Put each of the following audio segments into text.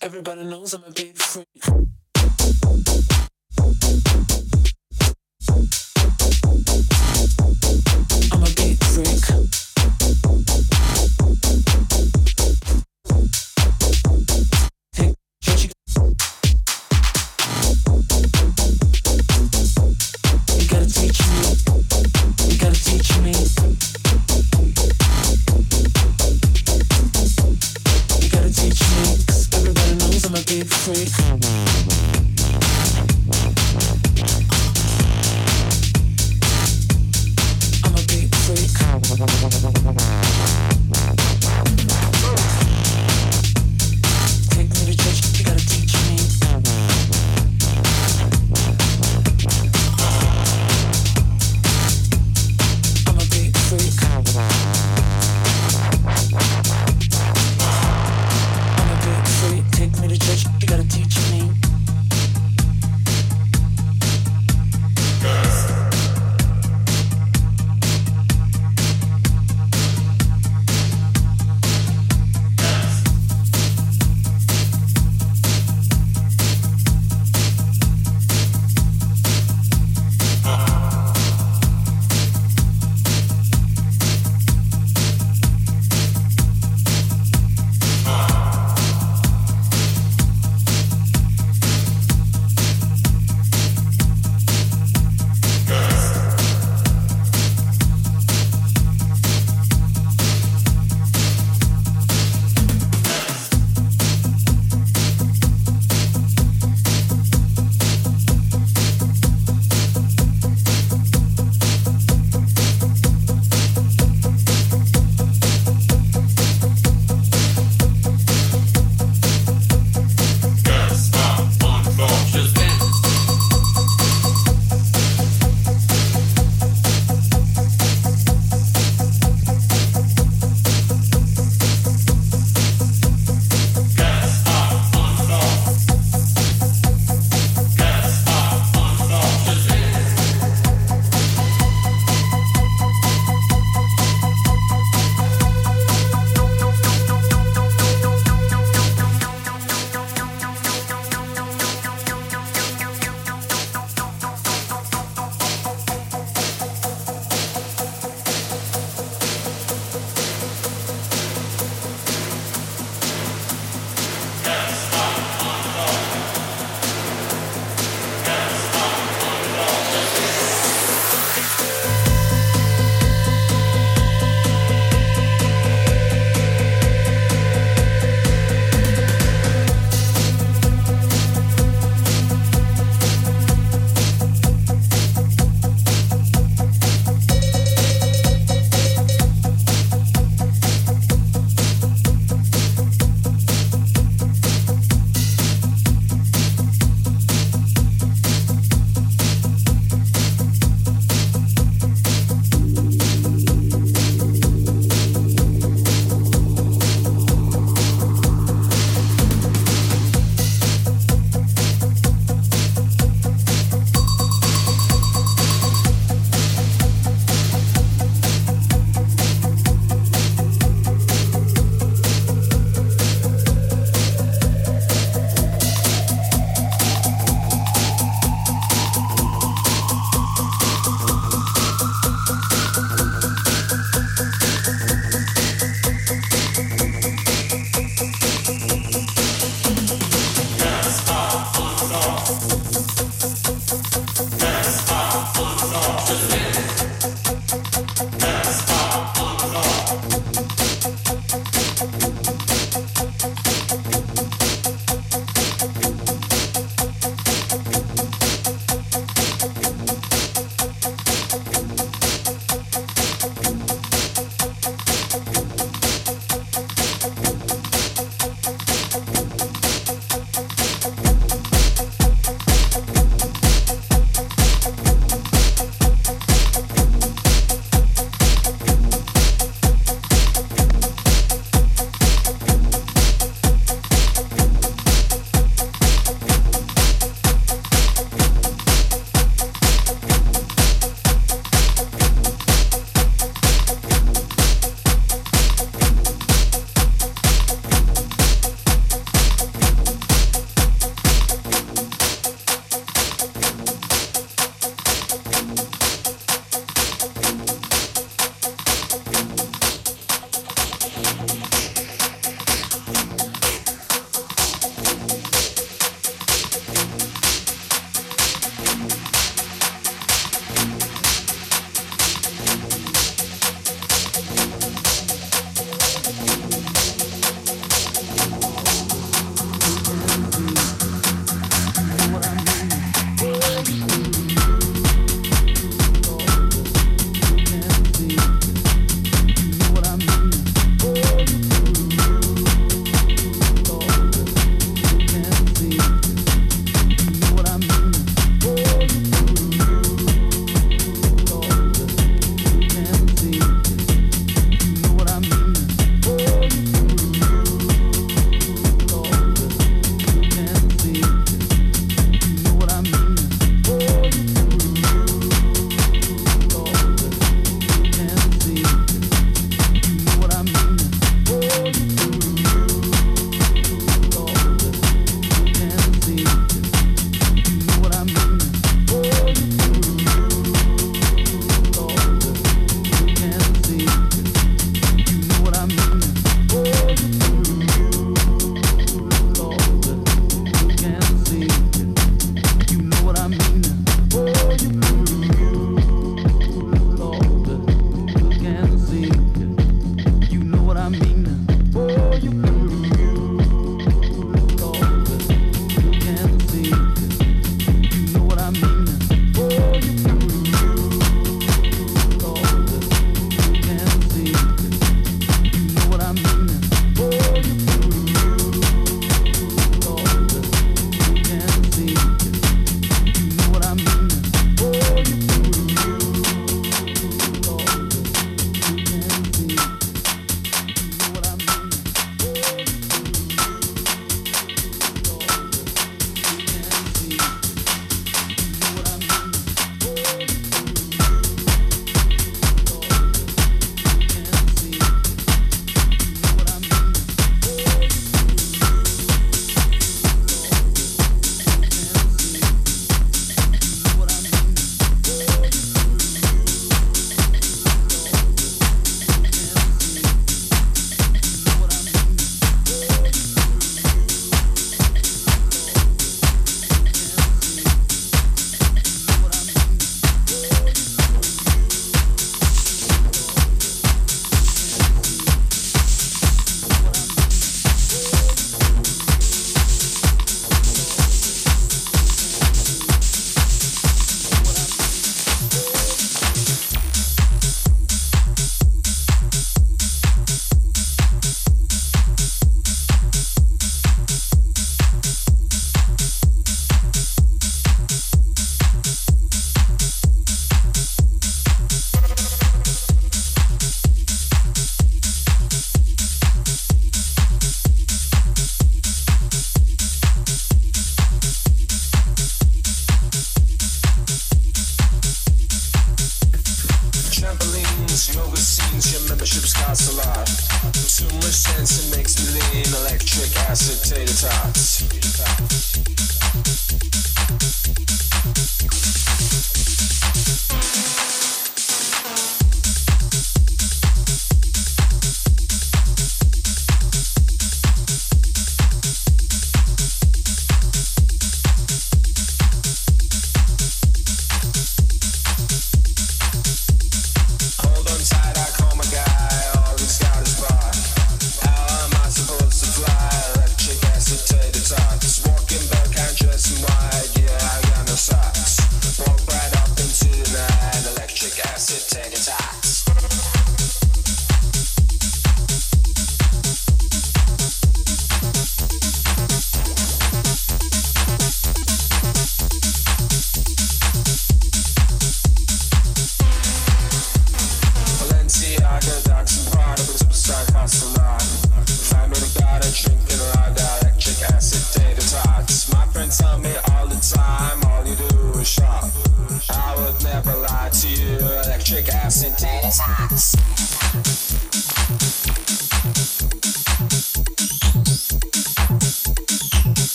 everybody knows I'm a big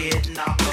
head knocked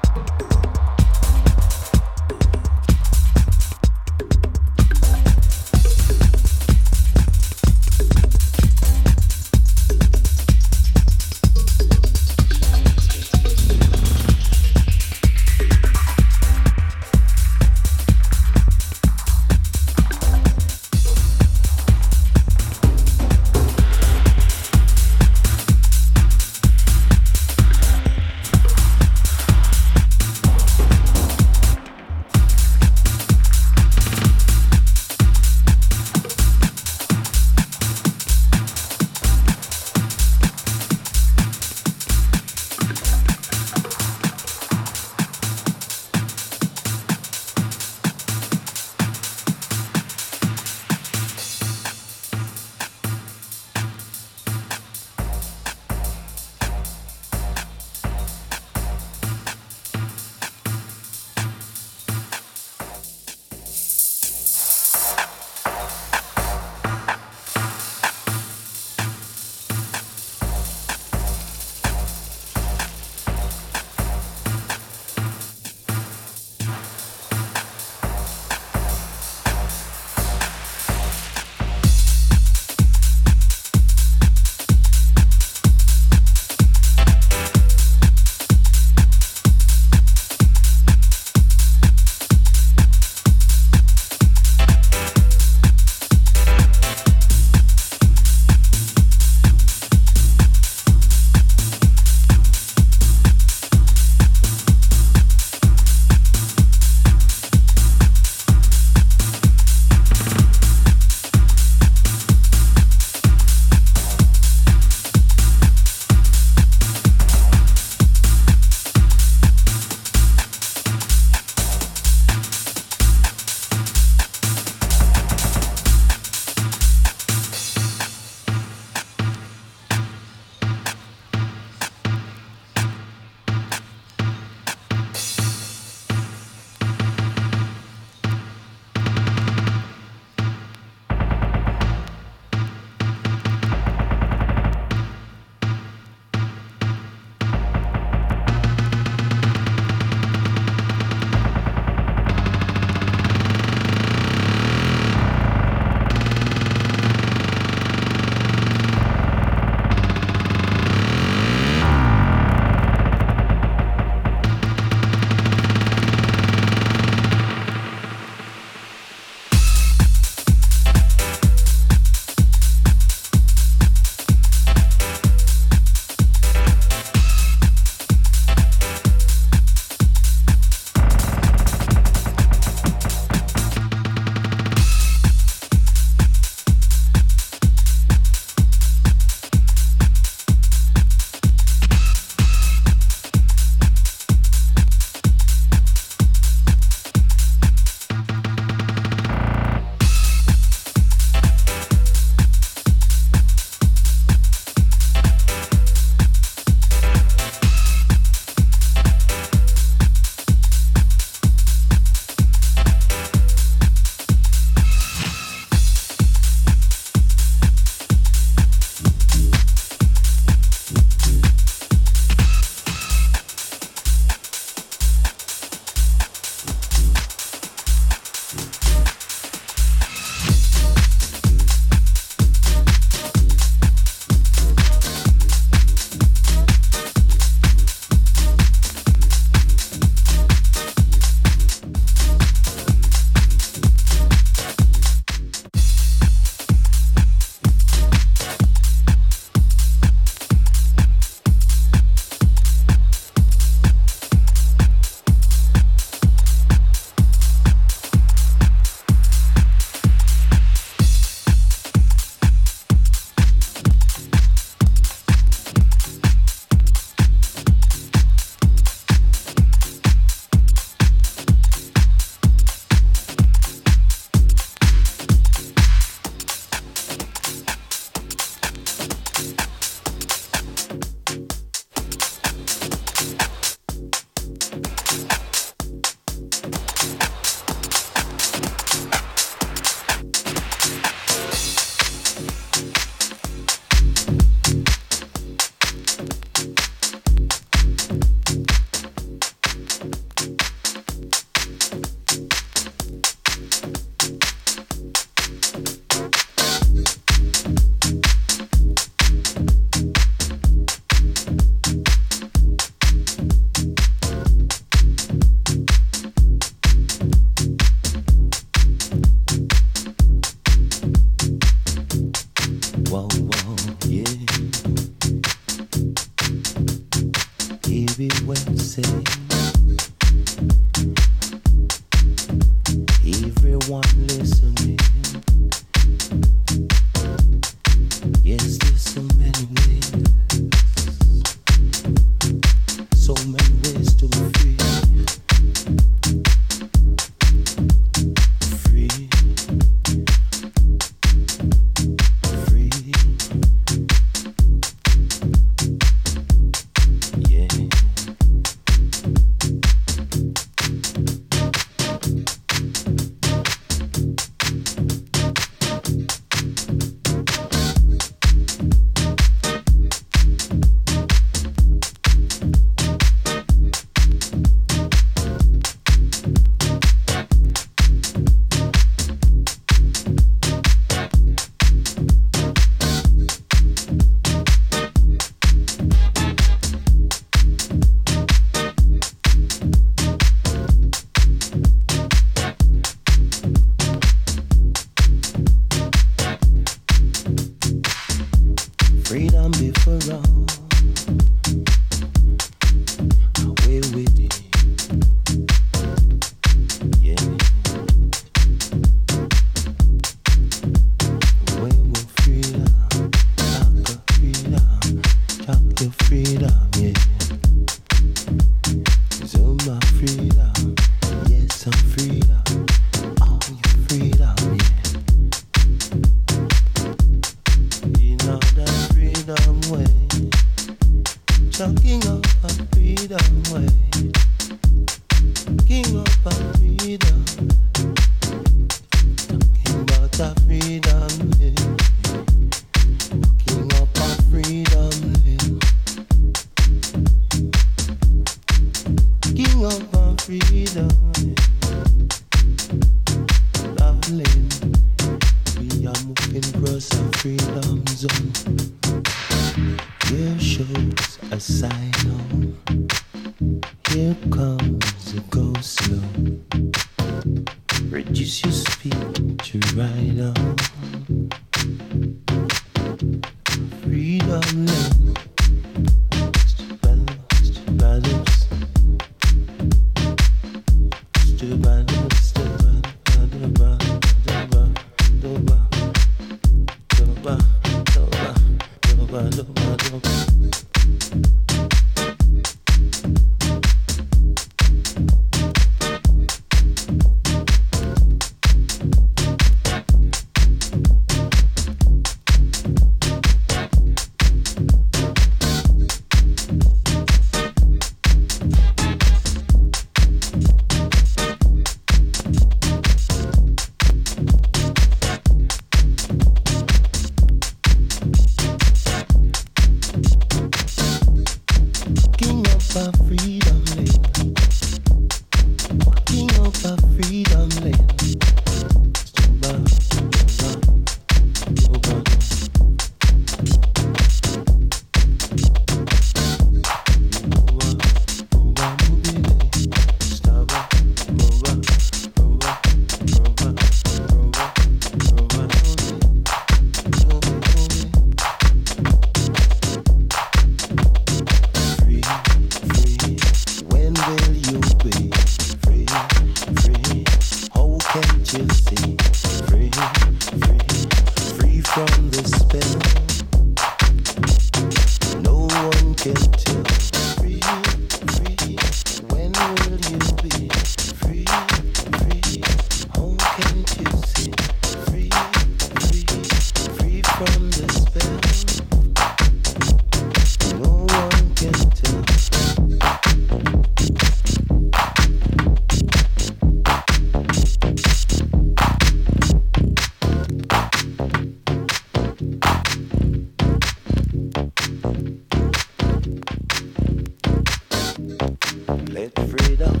Freedom